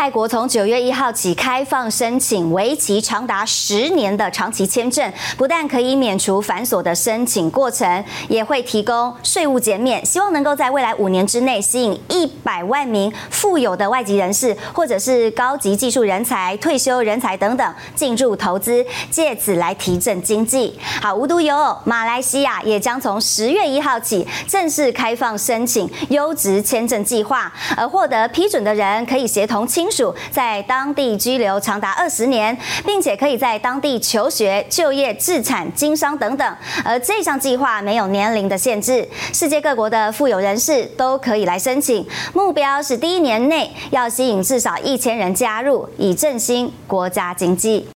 泰国从九月一号起开放申请为期长达十年的长期签证，不但可以免除繁琐的申请过程，也会提供税务减免，希望能够在未来五年之内吸引一百万名富有的外籍人士，或者是高级技术人才、退休人才等等进入投资，借此来提振经济。好，无独有偶，马来西亚也将从十月一号起正式开放申请优质签证计划，而获得批准的人可以协同属在当地居留长达二十年，并且可以在当地求学、就业、置产、经商等等。而这项计划没有年龄的限制，世界各国的富有人士都可以来申请。目标是第一年内要吸引至少一千人加入，以振兴国家经济。